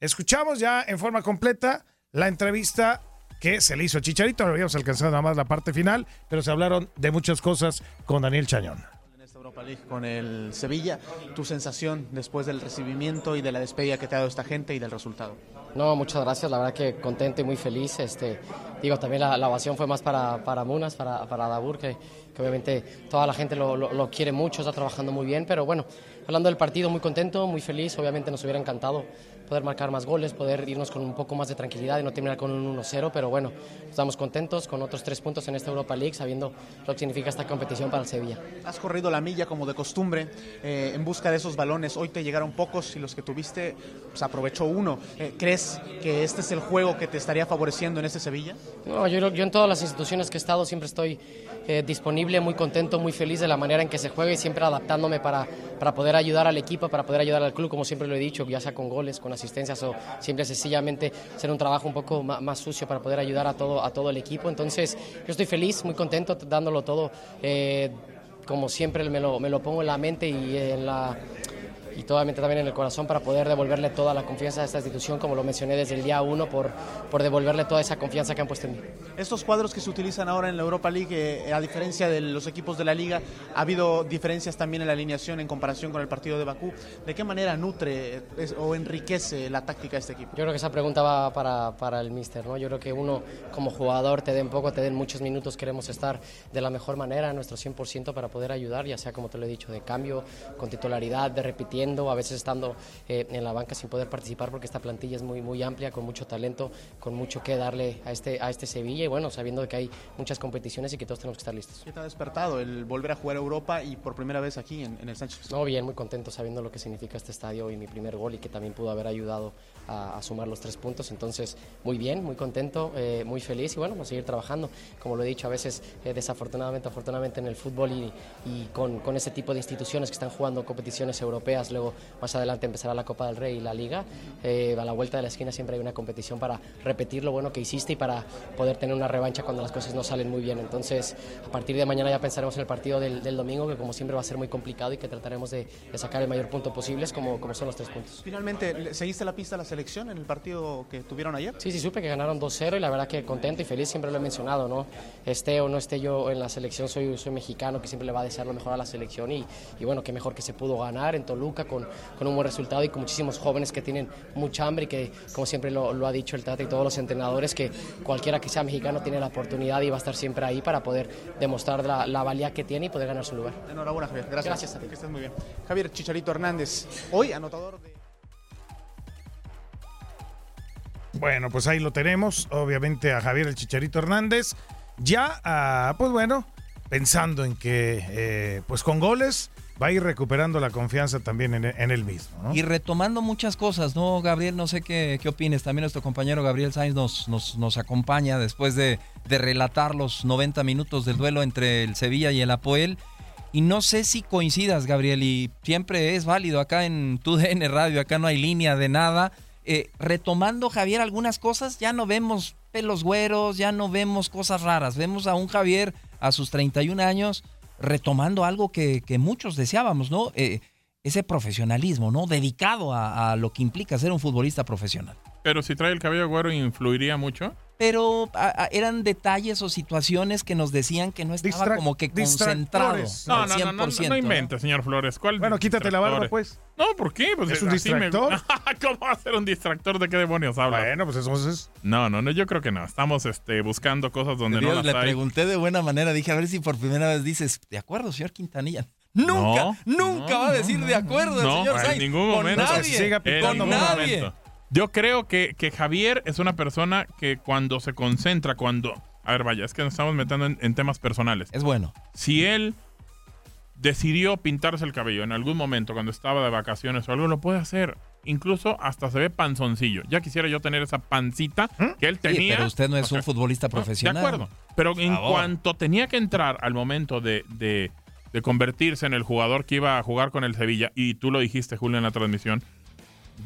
escuchamos ya en forma completa la entrevista que se le hizo a Chicharito. No habíamos alcanzado nada más la parte final, pero se hablaron de muchas cosas con Daniel Chañón. En esta Europa League con el Sevilla, tu sensación después del recibimiento y de la despedida que te ha dado esta gente y del resultado. No, muchas gracias, la verdad que contento y muy feliz. Este, digo, también la, la ovación fue más para, para Munas, para, para Dabur, que, que obviamente toda la gente lo, lo- lo quiere mucho, está trabajando muy bien, pero bueno, hablando del partido, muy contento, muy feliz, obviamente nos hubiera encantado poder marcar más goles, poder irnos con un poco más de tranquilidad y no terminar con un 1-0, pero bueno, estamos contentos con otros tres puntos en esta Europa League, sabiendo lo que significa esta competición para el Sevilla. Has corrido la milla como de costumbre eh, en busca de esos balones. Hoy te llegaron pocos y los que tuviste, pues aprovechó uno. Eh, ¿Crees que este es el juego que te estaría favoreciendo en este Sevilla? No, yo, yo en todas las instituciones que he estado siempre estoy eh, disponible, muy contento, muy feliz de la manera en que se juega y siempre adaptándome para, para poder ayudar al equipo, para poder ayudar al club, como siempre lo he dicho, ya sea con goles, con asistencias o siempre sencillamente hacer un trabajo un poco ma- más, sucio para poder ayudar a todo, a todo el equipo. Entonces, yo estoy feliz, muy contento, dándolo todo. eh, como siempre me lo, me lo pongo en la mente y en la y totalmente también en el corazón para poder devolverle toda la confianza a esta institución, como lo mencioné desde el día uno, por, por devolverle toda esa confianza que han puesto en mí. Estos cuadros que se utilizan ahora en la Europa League, eh, a diferencia de los equipos de la liga, ha habido diferencias también en la alineación en comparación con el partido de Bakú. ¿De qué manera nutre es- o enriquece la táctica de este equipo? Yo creo que esa pregunta va para, para el míster, ¿no? Yo creo que uno como jugador te den poco, te den muchos minutos, queremos estar de la mejor manera, a nuestro 100% para poder ayudar, ya sea como te lo he dicho, de cambio, con titularidad, de repitiendo, a veces estando eh, en la banca sin poder participar porque esta plantilla es muy, muy amplia, con mucho talento, con mucho que darle a este, a este Sevilla y bueno, sabiendo que hay muchas competiciones y que todos tenemos que estar listos. ¿Qué te ha despertado el volver a jugar a Europa y por primera vez aquí en, en el Sánchez? No, bien, muy contento sabiendo lo que significa este estadio y mi primer gol y que también pudo haber ayudado a, a sumar los tres puntos. Entonces, muy bien, muy contento, eh, muy feliz y bueno, vamos a seguir trabajando. Como lo he dicho, a veces eh, desafortunadamente, afortunadamente en el fútbol y, y con, con ese tipo de instituciones que están jugando competiciones europeas, luego más adelante empezará la Copa del Rey y la Liga. eh, a la vuelta de la esquina siempre hay una competición para repetir lo bueno que hiciste y para poder tener una revancha cuando las cosas no salen muy bien. Entonces, a partir de mañana ya pensaremos en el partido del, del domingo, que como siempre va a ser muy complicado y que trataremos de, de sacar el mayor punto posible, como, como son los tres puntos. Finalmente, ¿le- ¿seguiste la pista la selección en el partido que tuvieron ayer? Sí, sí, supe que ganaron 2-0 y la verdad que contento y feliz, siempre lo he mencionado, ¿no? Esté o no esté yo en la selección, soy, soy mexicano que siempre le va a desear lo mejor a la selección y, y bueno, qué mejor que se pudo ganar en Toluca con, con un buen resultado y con muchísimos jóvenes que tienen mucha hambre y que, como siempre lo, lo ha dicho el Tata y todos los entrenadores, que cualquiera que sea mexicano tiene la oportunidad y va a estar siempre ahí para poder demostrar la, la valía que tiene y poder ganar su lugar. Enhorabuena, Javier. Gracias. Gracias a ti. Que estés muy bien. Javier Chicharito Hernández, hoy anotador de... Bueno, pues ahí lo tenemos, obviamente a Javier el Chicharito Hernández, ya, ah, pues bueno, pensando en que, eh, pues con goles, va a ir recuperando la confianza también en, en él mismo. ¿no? Y retomando muchas cosas, ¿no, Gabriel? No sé qué, qué opines. También nuestro compañero Gabriel Sainz nos, nos, nos acompaña después de, de relatar los 90 minutos del duelo entre el Sevilla y el Apoel. Y no sé si coincidas, Gabriel, y siempre es válido acá en TUDN Radio, acá no hay línea de nada. Eh, retomando, Javier, algunas cosas, ya no vemos pelos güeros, ya no vemos cosas raras. Vemos a un Javier a sus 31 años retomando algo que, que muchos deseábamos, ¿no? Eh, ese profesionalismo, ¿no? Dedicado a, a lo que implica ser un futbolista profesional. Pero si trae el cabello güero, ¿influiría mucho? Pero a- a- eran detalles o situaciones que nos decían que no estaba Distra- como que concentrado. No, al no, no, no, no, 100%, no invente, señor Flores. ¿Cuál Bueno, quítate la barba, pues. No, ¿por qué? Pues ¿Es un me- distractor? ¿Cómo va a ser un distractor? ¿De qué demonios habla? Bueno, pues entonces, No, no, no, yo creo que no. Estamos este, buscando cosas donde no Dios, las le hay. pregunté de buena manera, dije a ver si por primera vez dices, ¿de acuerdo, señor Quintanilla? Nunca, No, nunca no, va a no, decir no, de acuerdo el no, señor en Sainz. ningún con momento. nadie, Se siga En picando con ningún nadie. momento. Yo creo que, que Javier es una persona que cuando se concentra, cuando... A ver, vaya, es que nos estamos metiendo en, en temas personales. Es bueno. Si él decidió pintarse el cabello en algún momento cuando estaba de vacaciones o algo, lo puede hacer. Incluso hasta se ve panzoncillo. Ya quisiera yo tener esa pancita que él Sí, tenía. pero usted no es O sea, un futbolista profesional. De acuerdo. Pero en cuanto tenía que entrar al momento de, de- de convertirse en el jugador que iba a jugar con el Sevilla, y tú lo dijiste, Julio, en la transmisión,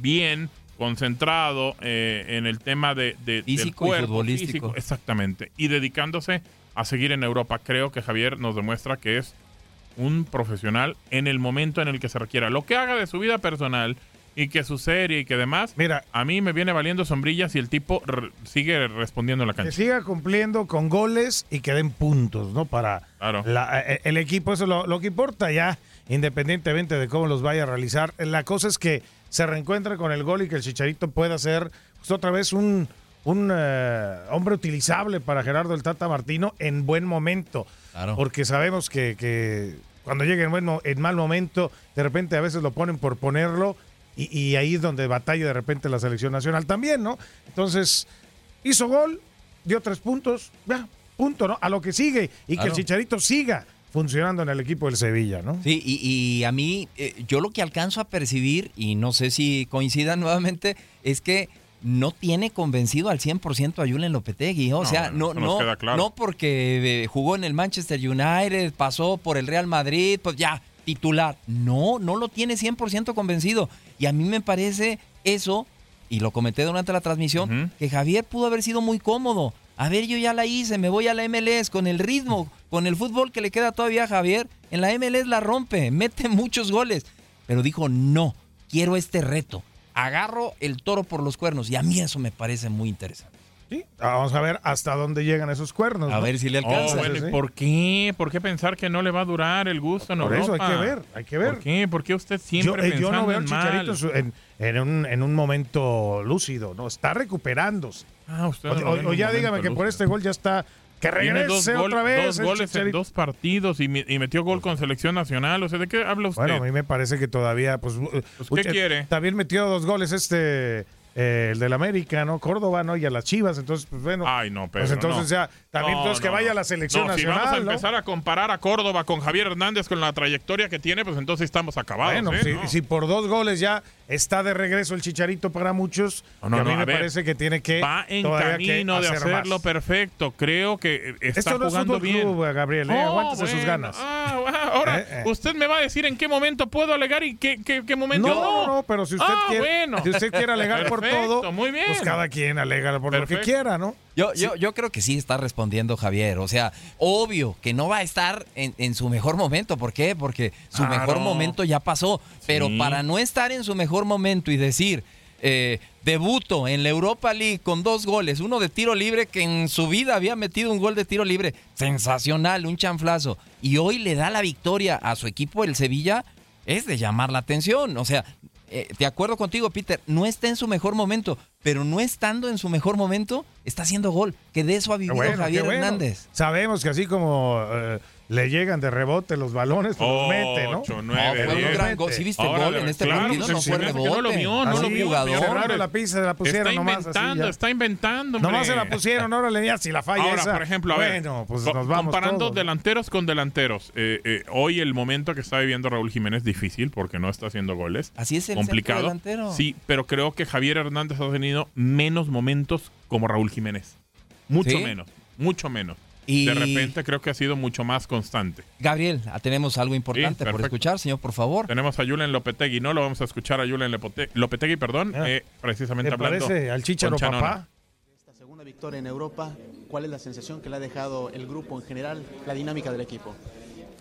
bien concentrado eh, en el tema de, de- del Físico y futbolístico. físico, exactamente, y dedicándose a seguir en Europa. Creo que Javier nos demuestra que es un profesional en el momento en el que se requiera. Lo que haga de su vida personal, y que su serie y que demás. Mira, a mí me viene valiendo sombrillas y el tipo sigue respondiendo en la cancha. Que siga cumpliendo con goles y que den puntos, ¿no? Para eh, el equipo, eso es lo, que importa ya, independientemente de cómo los vaya a realizar. La cosa es que se reencuentre con el gol y que el Chicharito pueda ser pues, otra vez un, un eh, hombre utilizable para Gerardo el Tata Martino en buen momento. Porque sabemos que, que cuando llegue en, bueno, en mal momento, de repente a veces lo ponen por ponerlo y, ahí es donde batalla de repente la selección nacional también, ¿no? Entonces, hizo gol, dio tres puntos, ya, punto, ¿no? A lo que sigue y que el Chicharito siga funcionando en el equipo del Sevilla, ¿no? Sí, y, a mí, eh, yo lo que alcanzo a percibir, y no sé si coincidan nuevamente, es que no tiene convencido al 100% a Julen Lopetegui. O sea, no, no, no porque eh, jugó en el Manchester United, pasó por el Real Madrid, pues ya, titular. No, no lo tiene 100% convencido. Y a mí me parece eso, y lo comenté durante la transmisión, que Javier pudo haber sido muy cómodo. A ver, yo ya la hice, me voy a la MLS con el ritmo, con el fútbol que le queda todavía a Javier. En la MLS la rompe, mete muchos goles. Pero dijo, no, quiero este reto. Agarro el toro por los cuernos. Y a mí eso me parece muy interesante. Vamos a ver hasta dónde llegan esos cuernos. A ver si le alcanza. Oh, ¿Por qué? ¿Por qué pensar que no le va a durar el gusto en Por eso hay que ver, hay que ver. ¿Por qué? ¿Por qué usted siempre yo, eh, yo no veo al Chicharito en, un, en un momento lúcido, ¿no? Está recuperándose. Ah, usted o, ya dígame que por este gol ya está que regrese otra vez. Dos goles en dos partidos y, metió gol con selección nacional. O sea, ¿de qué habla usted? Bueno, a mí me parece que todavía, pues. pues ¿Qué quiere? También metió dos goles este eh, el del América, ¿no? Córdoba, ¿no? Y a las Chivas, entonces, pues bueno. Ay, no, Pues entonces ya, también entonces que vaya a la selección nacional. Si vamos a empezar a comparar a Córdoba con Javier Hernández con la trayectoria que tiene, pues entonces estamos acabados. Bueno, ¿eh? si, por dos goles ya está de regreso el Chicharito para muchos, a mí me parece que tiene que. Va en camino de hacerlo perfecto. Creo que está Esto no jugando es bien. Club, Gabriel, ¿eh? aguántese sus ganas. Ah, ahora, eh, usted me va a decir en qué momento puedo alegar y qué, qué, momento no. No, no, pero si usted, ah, quiere, si usted quiere alegar por todo. Muy bien pues cada quien alega por lo que quiera, ¿no? Yo, yo, yo creo que sí está respondiendo Javier. O sea, obvio que no va a estar en, su mejor momento. ¿Por qué? Porque su mejor momento ya pasó. Pero para no estar en su mejor momento y decir, eh, debuto en la Europa League con dos goles, uno de tiro libre que en su vida había metido un gol de tiro libre, sensacional, un chanflazo, y hoy le da la victoria a su equipo el Sevilla, es de llamar la atención. O sea, eh, de acuerdo contigo, Peter, no está en su mejor momento, pero no estando en su mejor momento, está haciendo gol. Que de eso ha vivido Javier Hernández. Sabemos que así como eh, le llegan de rebote los balones, pues los mete, ¿no? 8, 9, fue un gran gol. ¿Sí viste gol en este partido? no fue rebote. No lo vio, no lo vio. Jugador. la pizza, se la pusieron está nomás. Inventando, está inventando, Nomás se la pusieron, ahora le si la falla ahora, esa. por ejemplo, a ver, bueno, pues nos vamos comparando delanteros con delanteros. Eh, eh, hoy el momento que está viviendo Raúl Jiménez difícil porque no está haciendo goles. Así es el complicado. delantero. Sí, pero creo que Javier Hernández ha tenido menos momentos como Raúl Jiménez. Mucho menos, mucho menos. Y... De repente creo que ha sido mucho más constante. Gabriel, ah, tenemos algo importante por escuchar, señor, por favor. Tenemos a Julen Lopetegui, no lo vamos a escuchar a Julen Lopetegui, perdón, ah. eh, precisamente hablando. parece al Chicharo papá? Esta segunda victoria en Europa, ¿cuál es la sensación que le ha dejado el grupo en general, la dinámica del equipo?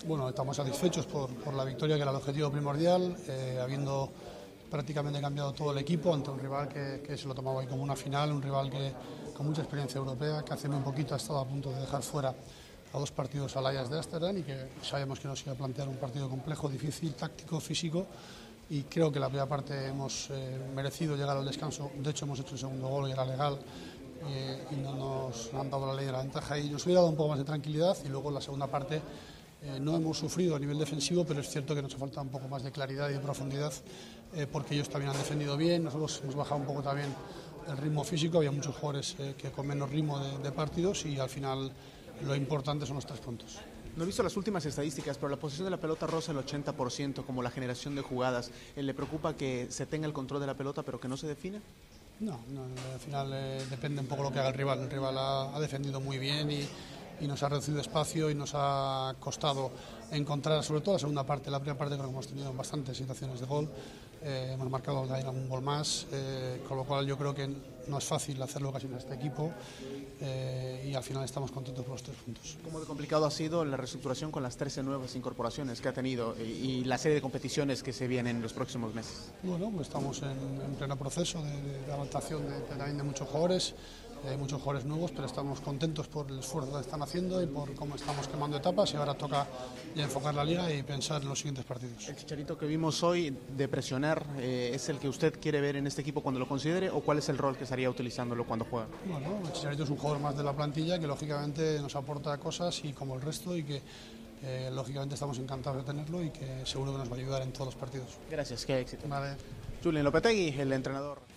Bueno, estamos satisfechos por, por la victoria, que era el objetivo primordial, eh, habiendo prácticamente cambiado todo el equipo ante un rival que, que se lo tomaba ahí como una final, un rival que con mucha experiencia europea, que hace muy poquito ha estado a punto de dejar fuera a dos partidos al Ajax de Ámsterdam y que sabemos que nos iba a plantear un partido complejo, difícil, táctico, físico. Y creo que la primera parte hemos eh, merecido llegar al descanso, de hecho hemos hecho el segundo gol y era legal eh, y no nos han dado la ley de la ventaja. Y nos hubiera dado un poco más de tranquilidad y luego la segunda parte eh, no hemos sufrido a nivel defensivo, pero es cierto que nos ha faltado un poco más de claridad y de profundidad porque ellos también han defendido bien, nosotros hemos bajado un poco también el ritmo físico, había muchos jugadores eh, que con menos ritmo de, partidos y al final lo importante son los tres puntos. No he visto las últimas estadísticas, pero la posición de la pelota roza el 80%, como la generación de jugadas. Eh, ¿Le preocupa que se tenga el control de la pelota, pero que no se define? No, al final eh, depende un poco lo que haga el rival. El rival ha, defendido muy bien y, y, nos ha reducido espacio y nos ha costado encontrar, sobre todo la segunda parte, la primera parte creo que hemos tenido bastantes situaciones de gol eh, hemos marcado también un gol más, eh, con lo cual yo creo que no es fácil hacerlo casi en este equipo eh, y al final estamos contentos por los tres puntos. ¿Cómo de complicado ha sido la reestructuración con las 13 nuevas incorporaciones que ha tenido y, y la serie de competiciones que se vienen en los próximos meses? Bueno, pues estamos en, en pleno proceso de, de- de adaptación de, de- también de muchos jugadores, hay muchos jugadores nuevos, pero estamos contentos por el esfuerzo que están haciendo y por cómo estamos quemando etapas y ahora toca ya enfocar la liga y pensar en los siguientes partidos. ¿El chicharito que vimos hoy de presionar eh, es el que usted quiere ver en este equipo cuando lo considere o cuál es el rol que estaría utilizándolo cuando juega? Bueno, el Chicharito es un jugador más de la plantilla que lógicamente nos aporta cosas y como el resto y que eh, lógicamente estamos encantados de tenerlo y que seguro que nos va a ayudar en todos los partidos. Gracias, qué éxito. Vale. Julián Lopetegui, el entrenador.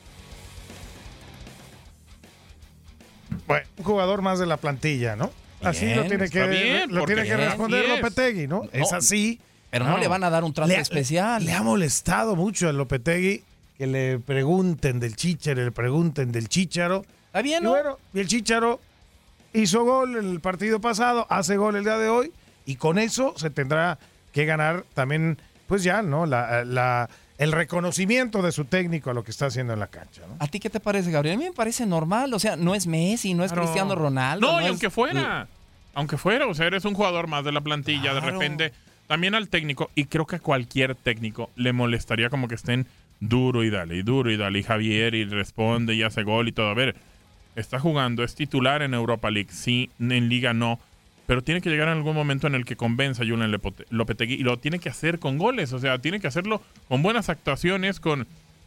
Bueno, un jugador más de la plantilla, ¿no? Así lo tiene que, bien, lo tiene que responder es. Lopetegui, ¿no? Es así. Pero no, le van a dar un trato Le especial. Le ha molestado mucho a Lopetegui que le pregunten del Chicharo, le pregunten del Chicharo. Está bien, Y ¿no? bueno, y el Chicharo hizo gol el partido pasado, hace gol el día de hoy, y con eso se tendrá que ganar también, pues ya, ¿no? La, la- el reconocimiento de su técnico a lo que está haciendo en la cancha, ¿no? ¿A ti qué te parece, Gabriel? A mí me parece normal. O sea, no es Messi, no es Claro. Cristiano Ronaldo. No, y es- aunque fuera, aunque fuera, o sea, eres un jugador más de la plantilla, de repente, también al técnico, y creo que a cualquier técnico le molestaría como que estén duro y dale, y duro y dale, y Javier, y responde, y hace gol y todo. A ver, está jugando, es titular en Europa League, sí, en Liga no, pero tiene que llegar en algún momento en el que convenza a Lepote- Lopetegui, y lo tiene que hacer con goles, o sea, tiene que hacerlo con buenas actuaciones, con,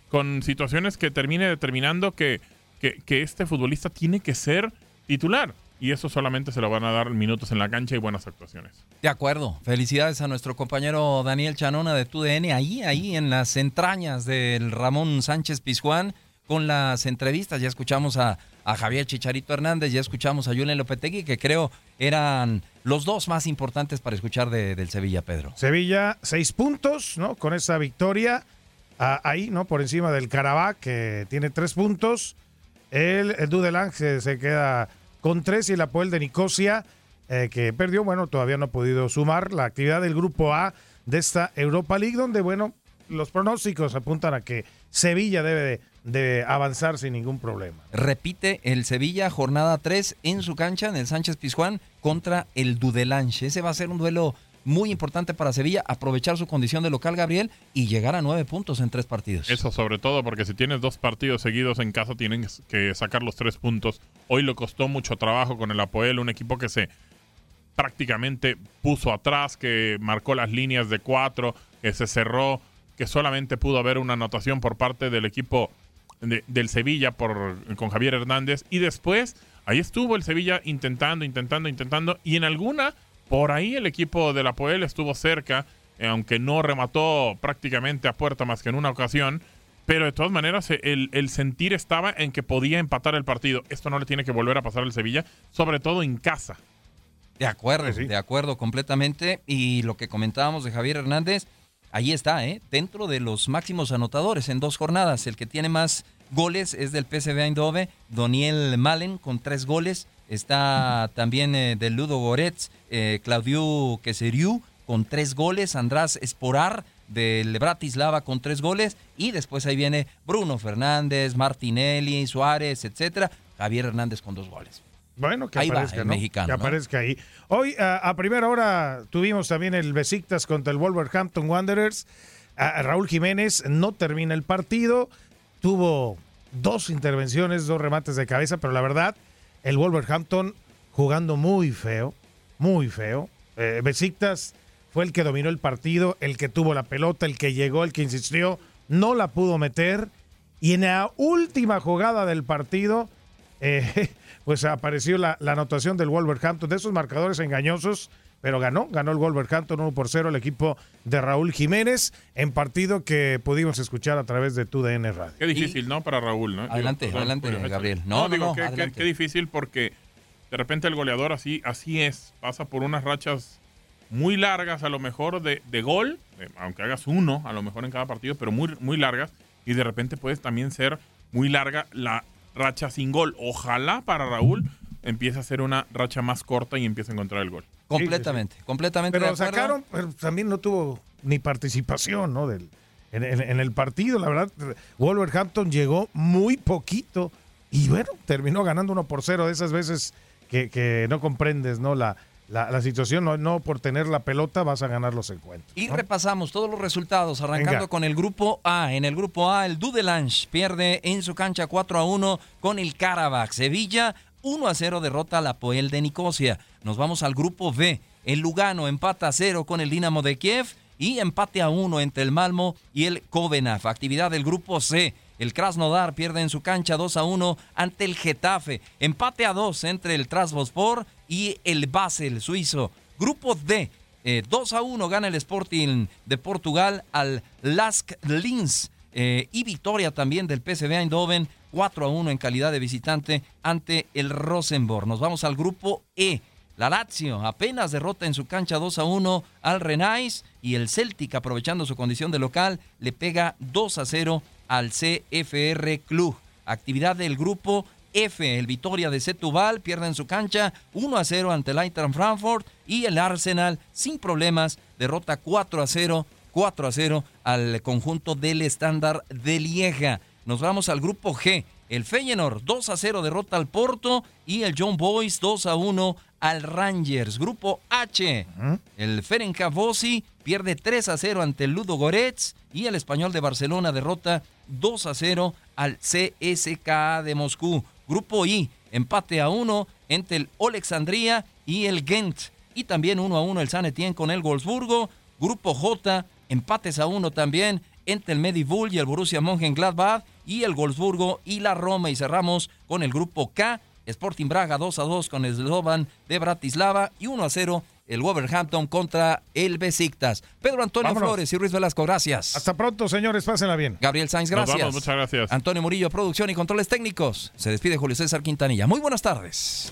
con situaciones que termine determinando que, que, que este futbolista tiene que ser titular. Y eso solamente se lo van a dar minutos en la cancha y buenas actuaciones. De acuerdo. Felicidades a nuestro compañero Daniel Chanona de TUDN, ahí, ahí en las entrañas del Ramón Sánchez Pizjuán con las entrevistas. Ya escuchamos a, Javier Chicharito Hernández, ya escuchamos a Julen Lopetegui, que creo eran los dos más importantes para escuchar de- del Sevilla, Pedro. Sevilla, seis puntos, ¿no? Con esa victoria ah, ahí, ¿no? Por encima del Carabá, que tiene tres puntos. El, el Dudelange se, queda con tres y el Apoel de Nicosia, eh, que perdió, bueno, todavía no ha podido sumar la actividad del Grupo A de esta Europa League, donde, bueno, los pronósticos apuntan a que Sevilla debe de, de avanzar sin ningún problema. Repite el Sevilla, jornada 3 en su cancha, en el Sánchez Pizjuán, contra el Dudelanche. Ese va a ser un duelo muy importante para Sevilla, aprovechar su condición de local, Gabriel, y llegar a nueve puntos en tres partidos. Eso sobre todo porque si tienes dos partidos seguidos en casa tienen que sacar los tres puntos. Hoy le costó mucho trabajo con el Apoel, un equipo que se prácticamente puso atrás, que marcó las líneas de cuatro, que se cerró, que solamente pudo haber una anotación por parte del equipo de- del Sevilla por, con Javier Hernández. Y después, ahí estuvo el Sevilla intentando, intentando, intentando. Y en alguna, por ahí el equipo del Apoel estuvo cerca, eh, aunque no remató prácticamente a puerta más que en una ocasión. Pero de todas maneras, eh, el, el sentir estaba en que podía empatar el partido. Esto no le tiene que volver a pasar al Sevilla, sobre todo en casa. De acuerdo, sí. de acuerdo completamente. Y lo que comentábamos de Javier Hernández, ahí está, ¿eh? dentro de los máximos anotadores en dos jornadas. El que tiene más goles es del PSV Eindhoven, Doniel Malen con tres goles. Está también eh, del Ludo Goretz, eh, Claudiu Queseriu con tres goles, András Esporar del Bratislava con tres goles y después ahí viene Bruno Fernández, Martinelli, Suárez, etcétera. Javier Hernández con dos goles. Bueno, que Ahí aparezca, ¿no? mexicano, Que ¿no? aparezca ahí. Hoy, a, a primera hora, tuvimos también el Besiktas contra el Wolverhampton Wanderers. A- a Raúl Jiménez no termina el partido. Tuvo dos intervenciones, dos remates de cabeza, pero la verdad, el Wolverhampton jugando muy feo, muy feo. Eh, Besiktas fue el que dominó el partido, el que tuvo la pelota, el que llegó, el que insistió, no la pudo meter. Y en la última jugada del partido, eh, pues apareció la, la anotación del Wolverhampton, de esos marcadores engañosos, pero ganó, ganó el Wolverhampton 1 por 0 el equipo de Raúl Jiménez en partido que pudimos escuchar a través de TUDN Radio. Qué difícil, ¿no? Para Raúl, ¿no? Adelante, adelante, échale. Gabriel. No, no, digo, no, qué, qué- adelante. qué difícil porque de repente el goleador así, así es. Pasa por unas rachas muy largas, a lo mejor de, de gol, eh, aunque hagas uno, a lo mejor en cada partido, pero muy, muy largas. Y de repente puede también ser muy larga la racha sin gol. Ojalá para Raúl empiece a ser una racha más corta y empiece a encontrar el gol. Completamente, completamente. Pero de sacaron, pero también no tuvo ni participación, ¿no? Del, en, en el partido. La verdad, Wolverhampton llegó muy poquito y bueno, terminó ganando uno por cero de esas veces que, que no comprendes, ¿no? La, la, la situación, no, no, por tener la pelota vas a ganar los encuentros. Y ¿no? repasamos todos los resultados, arrancando Venga. con el grupo A. En el grupo A, el Dudelange pierde en su cancha 4 a 1 con el Karabakh. Sevilla 1 a 0 derrota a la Poel de Nicosia. Nos vamos al grupo B. El Lugano empata a 0 con el Dinamo de Kiev y empate a 1 entre el Malmo y el Kovenaf. Actividad del grupo C. El Krasnodar pierde en su cancha 2 a 1 ante el Getafe. Empate a 2 entre el Trabzonspor y el Basel suizo. Grupo D. eh, 2 a 1 gana el Sporting de Portugal al Lask Linz. eh, y victoria también del PSV Eindhoven 4 a 1 en calidad de visitante ante el Rosenborg. Nos vamos al grupo E. La Lazio apenas derrota en su cancha 2 a 1 al Renais y el Celtic, aprovechando su condición de local, le pega 2 a 0 al CFR Club. Actividad del grupo F, el Vitoria de Setúbal pierde en su cancha 1 a 0 ante el Eintracht Frankfurt y el Arsenal sin problemas derrota 4 a 0, 4 a 0 al conjunto del estándar de Lieja. Nos vamos al grupo G. El Feyenoord 2 a 0 derrota al Porto y el John Boys 2 a 1 al Rangers. Grupo H. El Ferencvárosi pierde 3 a 0 ante el Ludo Goretz y el Español de Barcelona derrota 2 a 0 al CSKA de Moscú. Grupo I. Empate a 1 entre el Alexandria y el Gent. Y también 1 a 1 el San Etienne con el Wolfsburgo. Grupo J. Empates a 1 también entre el Medibull y el Borussia Mönchengladbach y el Wolfsburgo y la Roma. Y cerramos con el grupo K. Sporting Braga 2 a 2 con el Slovan de Bratislava y 1 a 0 el Wolverhampton contra el Besiktas. Pedro Antonio Vámonos. Flores y Ruiz Velasco, gracias. Hasta pronto, señores, pásenla bien. Gabriel Sainz, Nos gracias. vamos, muchas gracias. Antonio Murillo, producción y controles técnicos. Se despide Julio César Quintanilla. Muy buenas tardes.